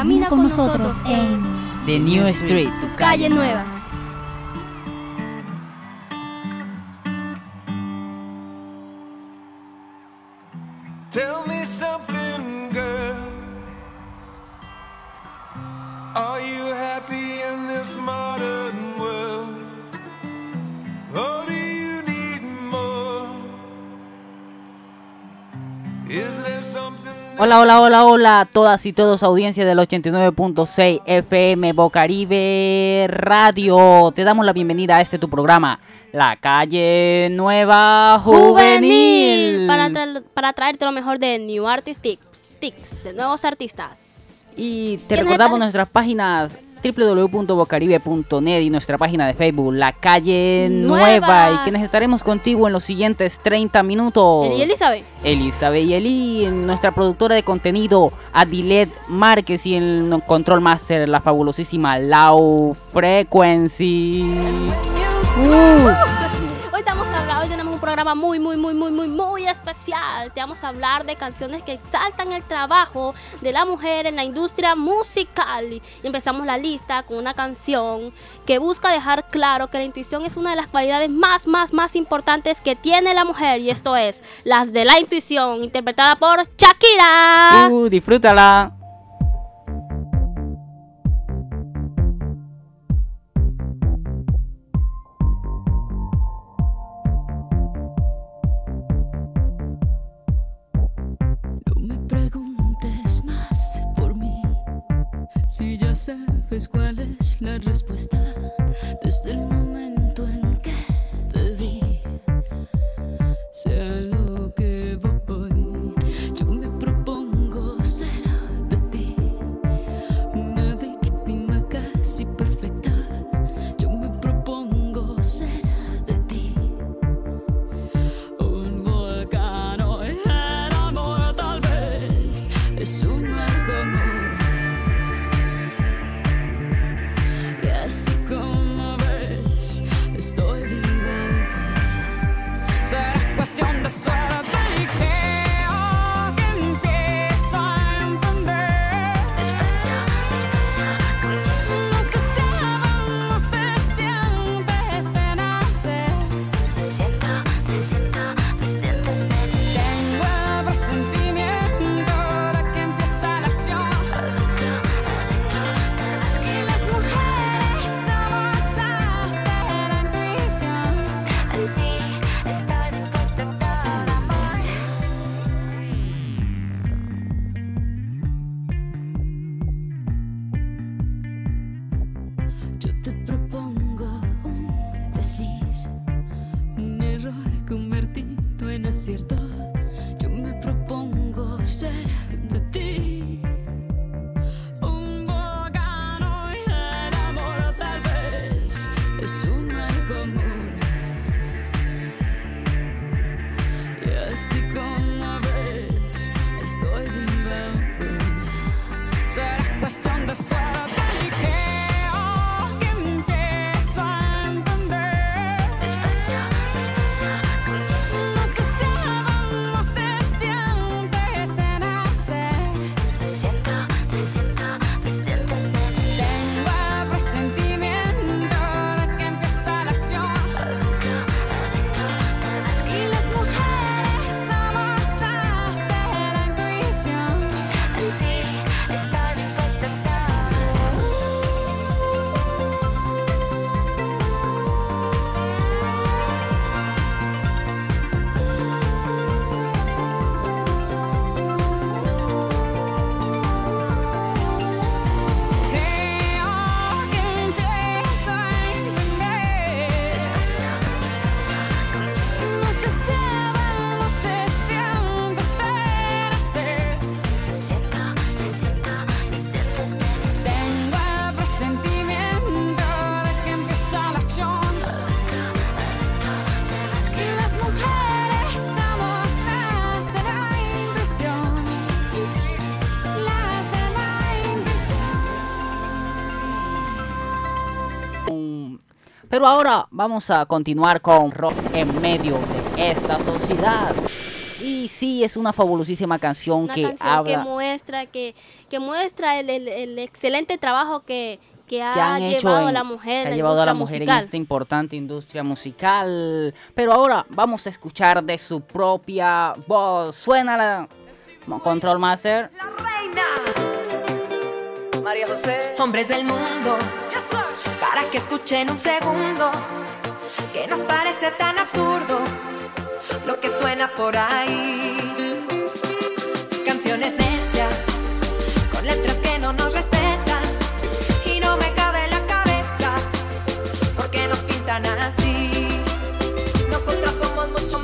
Camina con nosotros en The New Street, tu calle nueva. Hola, hola, hola, hola a todas y todos, audiencia del 89.6 FM Bocaribe Radio. Te damos la bienvenida a este tu programa, La Calle Nueva Juvenil. Para, tra- para traerte lo mejor de New Artist Tips, tips, de nuevos artistas. Y te ¿Quiénes recordamos nuestras páginas www.bocaribe.net y nuestra página de Facebook, La Calle Nueva. Nueva. Y quienes estaremos contigo en los siguientes 30 minutos. Eli Elizabeth. Elizabeth y Eli, nuestra productora de contenido, Adilet Márquez y el control master, la fabulosísima Lau Frequency. Uh, Hoy estamos programa muy, muy, muy, muy, muy, muy especial. Te vamos a hablar de canciones que exaltan el trabajo de la mujer en la industria musical. Y empezamos la lista con una canción que busca dejar claro que la intuición es una de las cualidades más, más, más importantes que tiene la mujer. Y esto es Las de la Intuición, interpretada por Shakira. uh, disfrútala. Krishna acierto. Yo me propongo ser Pero ahora vamos a continuar con rock en medio de esta sociedad. Y sí, es una fabulosísima canción Una que canción habla... que muestra, que, que muestra el, el- el excelente trabajo que, que ha que han hecho llevado en- la mujer, que ha llevado a la mujer musical. en esta importante industria musical. Pero ahora vamos a escuchar de su propia voz. Suena la Control Master. La reina. María José. Hombres del mundo. Que escuchen un segundo. Que nos parece tan absurdo. Lo que suena por ahí. Canciones necias. Con letras que no nos respetan. Y no me cabe la cabeza. Porque nos pintan así. Nosotras somos mucho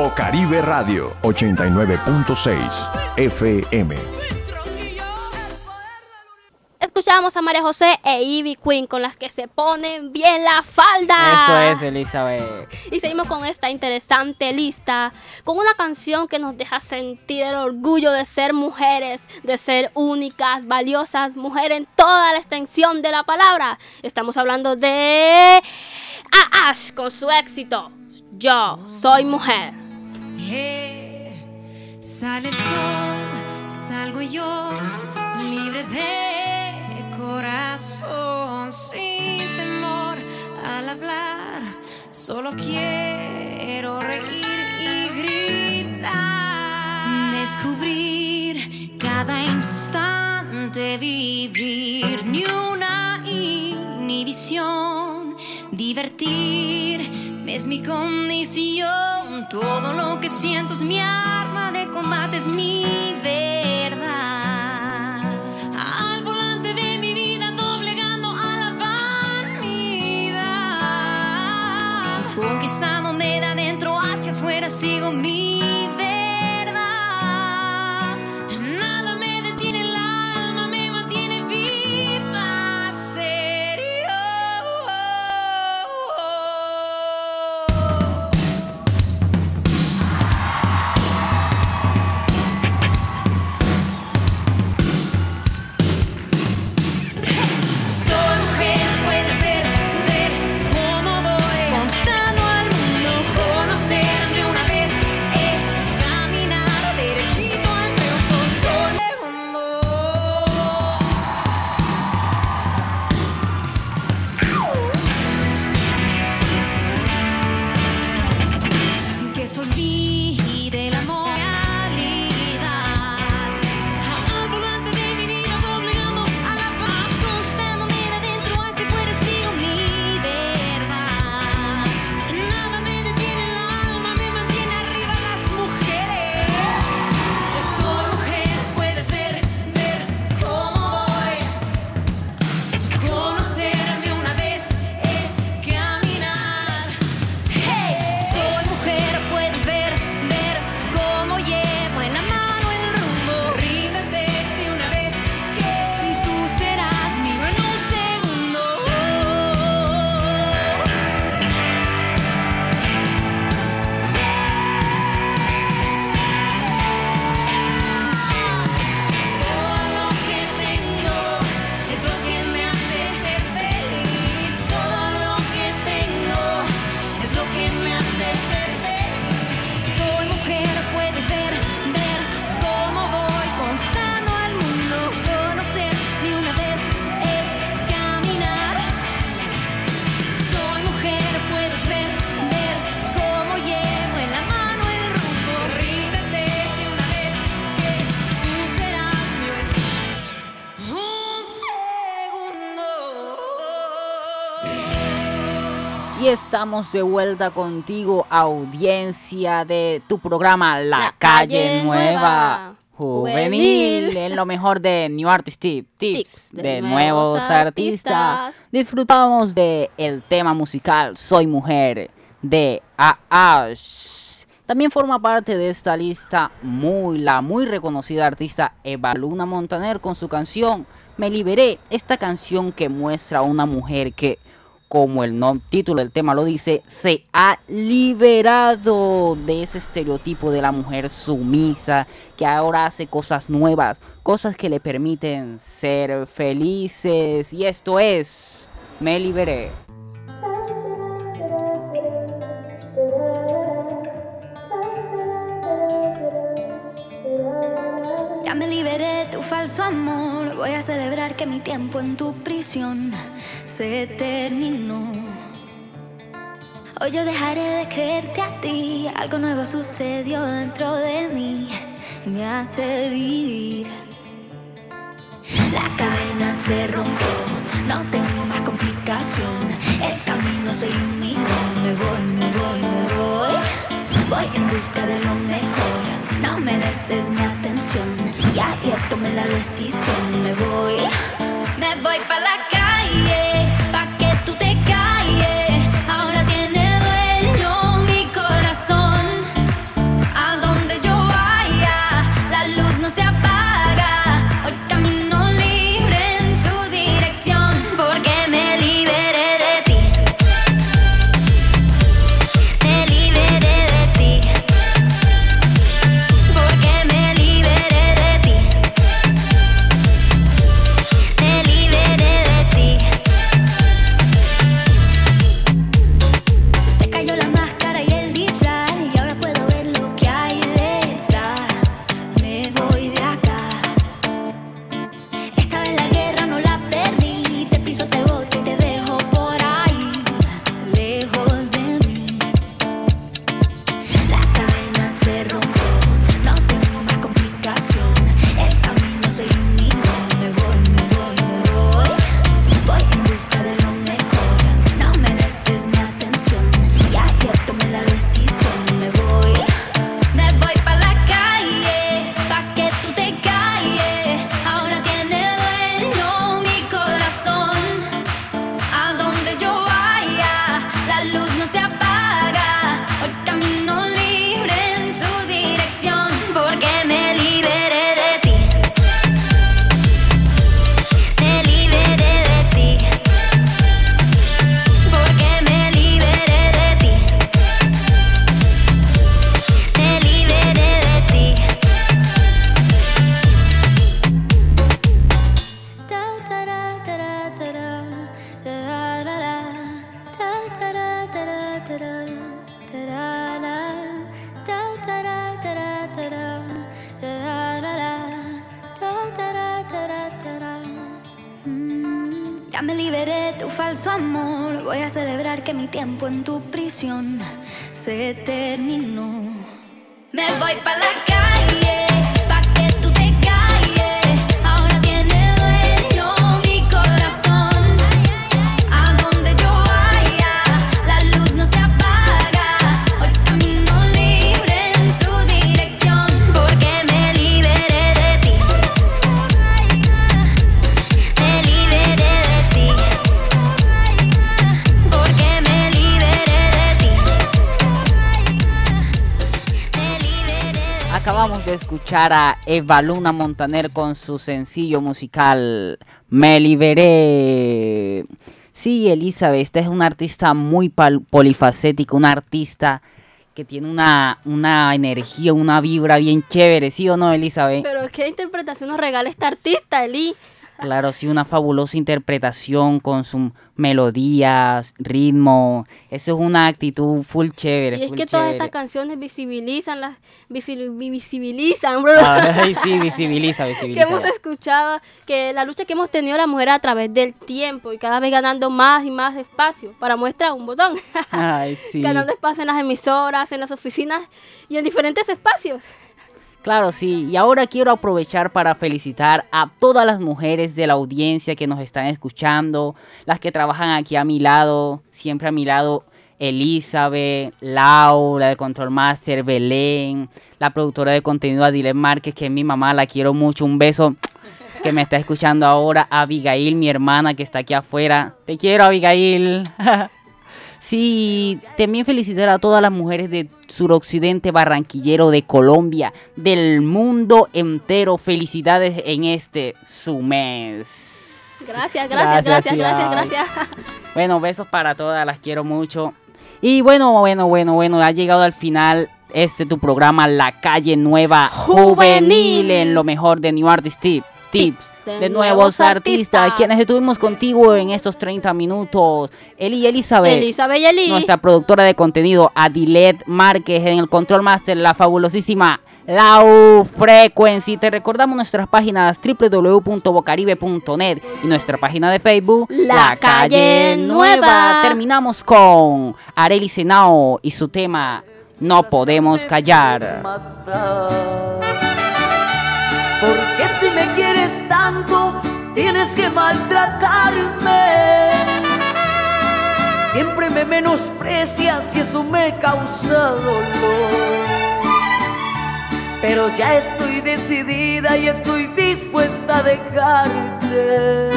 Queen. Bocaribe Radio 89.6 FM. Escuchábamos a María José e Ivy Queen con las que se ponen bien la falda. Eso es, Elizabeth. Y seguimos con esta interesante lista, con una canción que nos deja sentir el orgullo de ser mujeres, de ser únicas, valiosas, mujeres en toda la extensión de la palabra. Estamos hablando de a Ash con su éxito. Yo soy mujer. Sale el sol, salgo yo, libre de corazón, sin temor al hablar. Solo quiero reír y gritar. Descubrir cada instante, vivir ni una inhibición, divertirme es mi condición, todo lo que siento es mi arma de combate, es mi verdad. Estamos de vuelta contigo, audiencia de tu programa La, La Calle, Calle Nueva. Nueva. Juvenil, Juvenil. en lo mejor de New Artist Tip, Tips Tips de, de nuevos nuevos artistas. artistas. Disfrutamos de el tema musical Soy Mujer de Ash. También forma parte de esta lista muy la muy reconocida artista Eva Luna Montaner con su canción Me liberé, esta canción que muestra a una mujer que como el título del tema lo dice, se ha liberado de ese estereotipo de la mujer sumisa, que ahora hace cosas nuevas, cosas que le permiten ser felices. Y esto es, me liberé. Ya me liberé de tu falso amor. Voy a celebrar que mi tiempo en tu prisión se terminó. Hoy yo dejaré de creerte a ti. Algo nuevo sucedió dentro de mí y me hace vivir. La cadena se rompió, no tengo más complicación. El camino se iluminó. Me voy, me voy, me voy. Voy en busca de lo mejor. No me deses mi atención. Ya, ya tomé la decisión. Me voy, me voy pa' la Me liberé tu falso amor. Voy a celebrar que mi tiempo en tu prisión se terminó. Me voy pa' la escuchar a Eva Luna Montaner con su sencillo musical Me Liberé. Sí, Elizabeth, esta es una artista muy polifacética, una artista que tiene una, una energía, una vibra bien chévere, ¿sí o no, Elizabeth? Pero qué interpretación nos regala esta artista, Eli. Claro, sí, una fabulosa interpretación con sus melodías, ritmo. Eso es una actitud full chévere. Y es full que todas estas canciones visibilizan las visi- visibilizan, bro. Ay, sí, visibiliza, que visibiliza. hemos escuchado, que la lucha que hemos tenido las mujeres a través del tiempo y cada vez ganando más y más espacio para muestra un botón. Ay, sí. ganando espacio en las emisoras, en las oficinas y en diferentes espacios. Claro, sí. Y ahora quiero aprovechar para felicitar a todas las mujeres de la audiencia que nos están escuchando, las que trabajan aquí a mi lado, siempre a mi lado, Elizabeth, Laura de Control Master, Belén, la productora de contenido Adilet Márquez, que es mi mamá, la quiero mucho. Un beso que me está escuchando ahora. Abigail, mi hermana, que está aquí afuera. Te quiero, Abigail. Sí, también felicitar a todas las mujeres de suroccidente barranquillero de Colombia, del mundo entero. Felicidades en este su mes. Gracias, gracias, gracias, gracias, gracias. Bueno, besos para todas, las quiero mucho. Y bueno, bueno, bueno, bueno, ha llegado al final este tu programa La Calle Nueva Juvenil, en lo mejor de New Artist Tip, Tips. De De, nuevos artistas, artistas. quienes estuvimos contigo en estos 30 minutos. Eli Elizabeth, Elizabeth y Eli. nuestra productora de contenido, Adilet Márquez, en el Control Master, la fabulosísima Lau Frequency. Te recordamos nuestras páginas www.bocaribe.net y nuestra página de Facebook, La Calle Nueva. Terminamos con Areli Senao y su tema No Podemos Callar. Si me quieres tanto, tienes que maltratarme. Siempre me menosprecias y eso me causa dolor. Pero ya estoy decidida y estoy dispuesta a dejarte.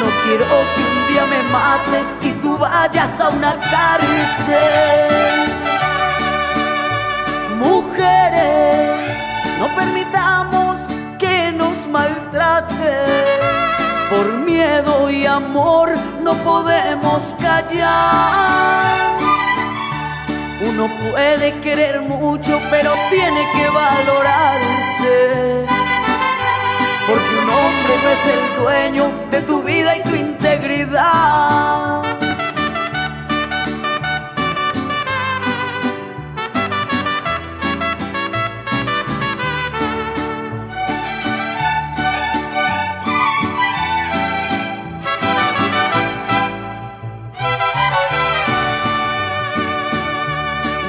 No quiero que un día me mates y tú vayas a una cárcel. Amor no podemos callar. Uno puede querer mucho, pero tiene que valorarse. Porque un hombre no es el dueño de tu vida y tu integridad.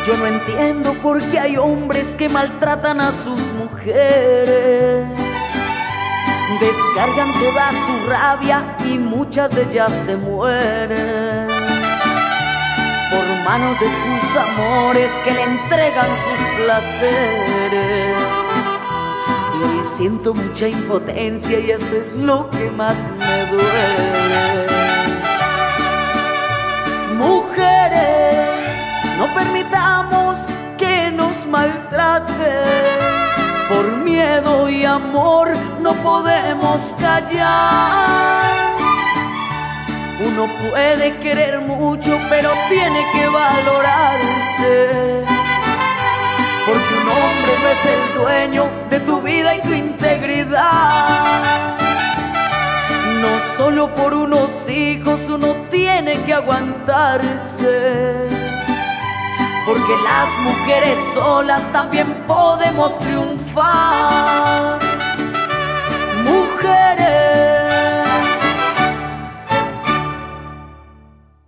Yo no entiendo por qué hay hombres que maltratan a sus mujeres. Descargan toda su rabia y muchas de ellas se mueren. Por manos de sus amores que le entregan sus placeres. Y hoy siento mucha impotencia y eso es lo que más me duele. Mujeres, no permitamos maltraten. Por miedo y amor no podemos callar. Uno puede querer mucho, pero tiene que valorarse. Porque un hombre no es el dueño de tu vida y tu integridad. No solo por unos hijos uno tiene que aguantarse porque las mujeres solas también podemos triunfar. Mujeres.